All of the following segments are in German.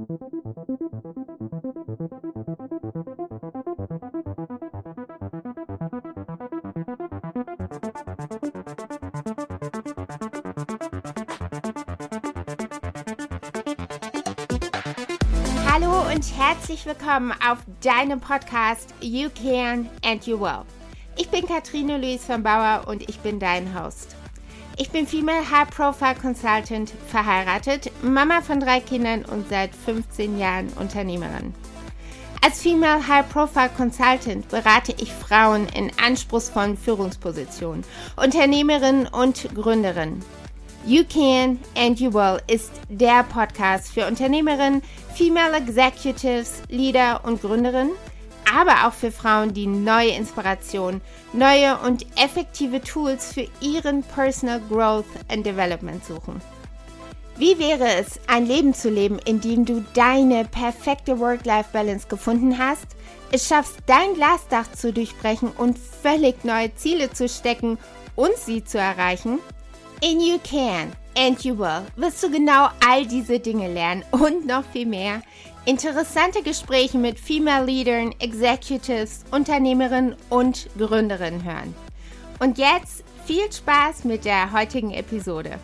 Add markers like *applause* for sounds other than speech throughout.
Hallo und herzlich willkommen auf deinem Podcast You Can and You Will. Ich bin Katrine Luis von Bauer und ich bin dein Host. Ich bin Female High Profile Consultant, verheiratet, Mama von drei Kindern und seit 15 Jahren Unternehmerin. Als Female High Profile Consultant berate ich Frauen in anspruchsvollen Führungspositionen, Unternehmerinnen und Gründerinnen. You Can and You Will ist der Podcast für Unternehmerinnen, Female Executives, Leader und Gründerinnen, aber auch für Frauen, die neue Inspiration, neue und effektive Tools für ihren Personal Growth and Development suchen. Wie wäre es, ein Leben zu leben, in dem du deine perfekte Work-Life-Balance gefunden hast, es schaffst, dein Glasdach zu durchbrechen und völlig neue Ziele zu stecken und sie zu erreichen? In You Can and You Will wirst du genau all diese Dinge lernen und noch viel mehr. Interessante Gespräche mit Female Leadern, Executives, Unternehmerinnen und Gründerinnen hören. Und jetzt viel Spaß mit der heutigen Episode.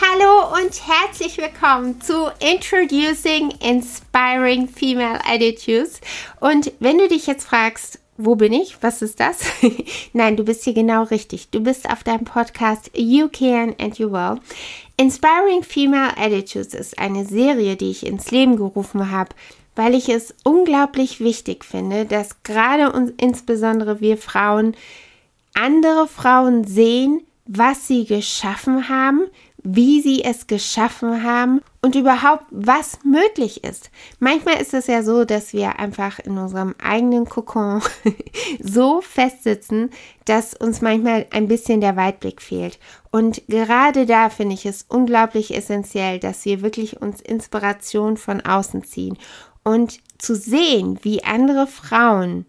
Hallo und herzlich willkommen zu Introducing Inspiring Female Attitudes. Und wenn du dich jetzt fragst, wo bin ich? Was ist das? *laughs* Nein, du bist hier genau richtig. Du bist auf deinem Podcast You Can and You Will. Inspiring Female Attitudes ist eine Serie, die ich ins Leben gerufen habe, weil ich es unglaublich wichtig finde, dass gerade und insbesondere wir Frauen andere Frauen sehen, was sie geschaffen haben, wie sie es geschaffen haben und überhaupt, was möglich ist. Manchmal ist es ja so, dass wir einfach in unserem eigenen Kokon *laughs* so festsitzen, dass uns manchmal ein bisschen der Weitblick fehlt. Und gerade da finde ich es unglaublich essentiell, dass wir wirklich uns Inspiration von außen ziehen und zu sehen, wie andere Frauen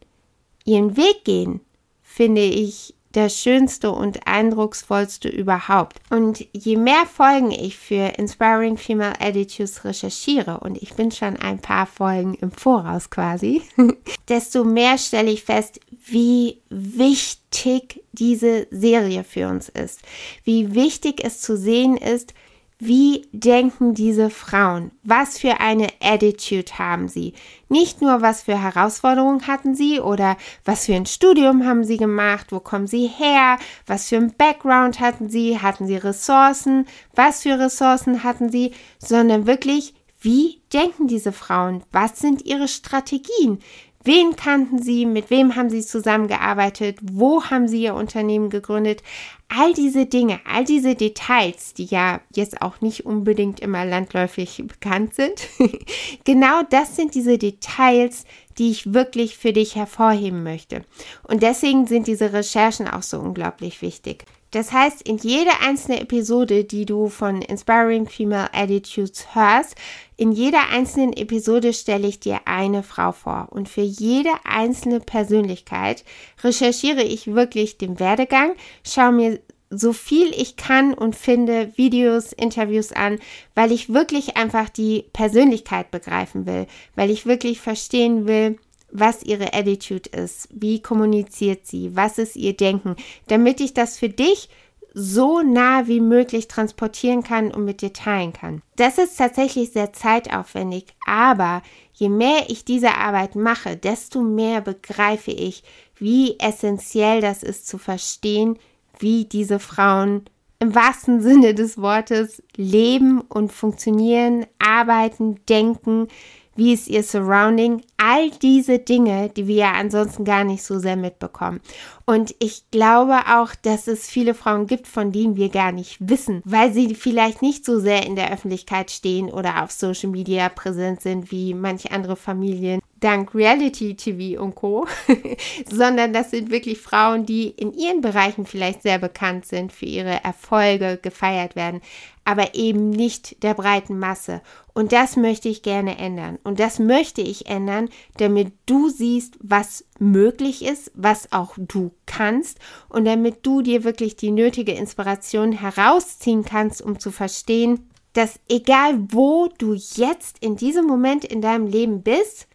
ihren Weg gehen, finde ich das Schönste und Eindrucksvollste überhaupt. Und je mehr Folgen ich für Inspiring Female Attitudes recherchiere, und ich bin schon ein paar Folgen im Voraus quasi, *laughs* desto mehr stelle ich fest, wie wichtig diese Serie für uns ist. Wie wichtig es zu sehen ist, wie denken diese Frauen? Was für eine Attitude haben sie? Nicht nur, was für Herausforderungen hatten sie oder was für ein Studium haben sie gemacht, wo kommen sie her, was für ein Background hatten sie, hatten sie Ressourcen, was für Ressourcen hatten sie, sondern wirklich, wie denken diese Frauen? Was sind ihre Strategien? Wen kannten Sie? Mit wem haben Sie zusammengearbeitet? Wo haben Sie Ihr Unternehmen gegründet? All diese Dinge, all diese Details, die ja jetzt auch nicht unbedingt immer landläufig bekannt sind, *laughs* genau das sind diese Details, die ich wirklich für dich hervorheben möchte. Und deswegen sind diese Recherchen auch so unglaublich wichtig. Das heißt, in jeder einzelne Episode, die du von Inspiring Female Attitudes hörst, in jeder einzelnen Episode stelle ich dir eine Frau vor. Und für jede einzelne Persönlichkeit recherchiere ich wirklich den Werdegang, schaue mir so viel ich kann und finde Videos, Interviews an, weil ich wirklich einfach die Persönlichkeit begreifen will, weil ich wirklich verstehen will, was ihre Attitude ist, wie kommuniziert sie, was ist ihr Denken, damit ich das für dich so nah wie möglich transportieren kann und mit dir teilen kann. Das ist tatsächlich sehr zeitaufwendig, aber je mehr ich diese Arbeit mache, desto mehr begreife ich, wie essentiell das ist zu verstehen, wie diese Frauen im wahrsten Sinne des Wortes leben und funktionieren, arbeiten, denken, wie ist ihr Surrounding, all diese Dinge, die wir ja ansonsten gar nicht so sehr mitbekommen. Und ich glaube auch, dass es viele Frauen gibt, von denen wir gar nicht wissen, weil sie vielleicht nicht so sehr in der Öffentlichkeit stehen oder auf Social Media präsent sind wie manche andere Familien, dank Reality TV und Co, *laughs* sondern das sind wirklich Frauen, die in ihren Bereichen vielleicht sehr bekannt sind, für ihre Erfolge gefeiert werden, aber eben nicht der breiten Masse. Und das möchte ich gerne ändern. Und das möchte ich ändern, damit du siehst, was möglich ist, was auch du kannst und damit du dir wirklich die nötige Inspiration herausziehen kannst, um zu verstehen, dass egal wo du jetzt in diesem Moment in deinem Leben bist,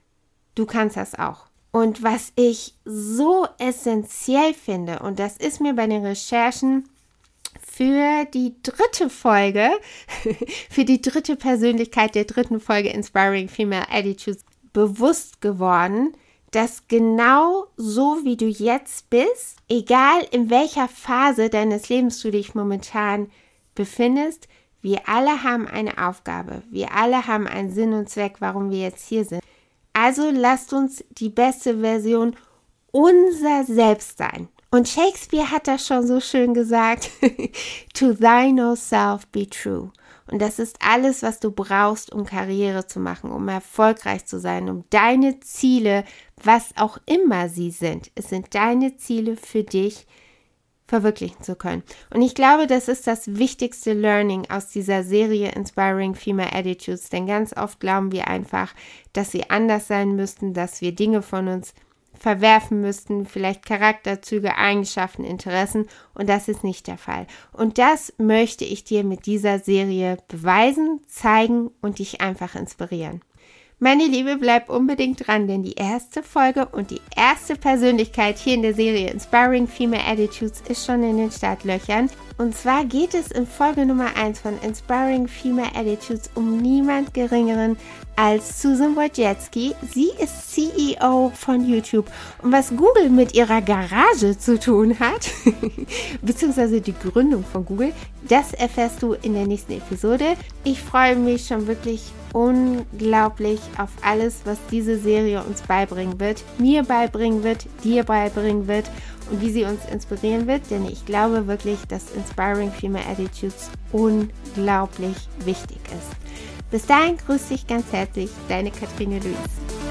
du kannst das auch. Und was ich so essentiell finde, und das ist mir bei den Recherchen für die dritte Folge, *laughs* für die dritte Persönlichkeit der dritten Folge Inspiring Female Attitudes bewusst geworden, dass genau so wie du jetzt bist, egal in welcher Phase deines Lebens du dich momentan befindest, wir alle haben eine Aufgabe. Wir alle haben einen Sinn und Zweck, warum wir jetzt hier sind. Also lasst uns die beste Version unser Selbst sein. Und Shakespeare hat das schon so schön gesagt, *laughs* to thine own self be true. Und das ist alles, was du brauchst, um Karriere zu machen, um erfolgreich zu sein, um deine Ziele, was auch immer sie sind. Es sind deine Ziele für dich verwirklichen zu können. Und ich glaube, das ist das wichtigste Learning aus dieser Serie Inspiring Female Attitudes, denn ganz oft glauben wir einfach, dass sie anders sein müssten, dass wir Dinge von uns verwerfen müssten, vielleicht Charakterzüge, Eigenschaften, Interessen und das ist nicht der Fall. Und das möchte ich dir mit dieser Serie beweisen, zeigen und dich einfach inspirieren. Meine Liebe, bleib unbedingt dran, denn die erste Folge und die erste Persönlichkeit hier in der Serie Inspiring Female Attitudes ist schon in den Startlöchern. Und zwar geht es in Folge Nummer 1 von Inspiring Female Attitudes um niemand Geringeren als Susan Wojcicki. Sie ist CEO von YouTube. Und was Google mit ihrer Garage zu tun hat, *laughs* beziehungsweise die Gründung von Google, das erfährst du in der nächsten Episode. Ich freue mich schon wirklich unglaublich auf alles, was diese Serie uns beibringen wird, mir beibringen wird, dir beibringen wird und wie sie uns inspirieren wird, denn ich glaube wirklich, dass Inspiring Female Attitudes unglaublich wichtig ist. Bis dahin grüße dich ganz herzlich, deine Kathrine Luis.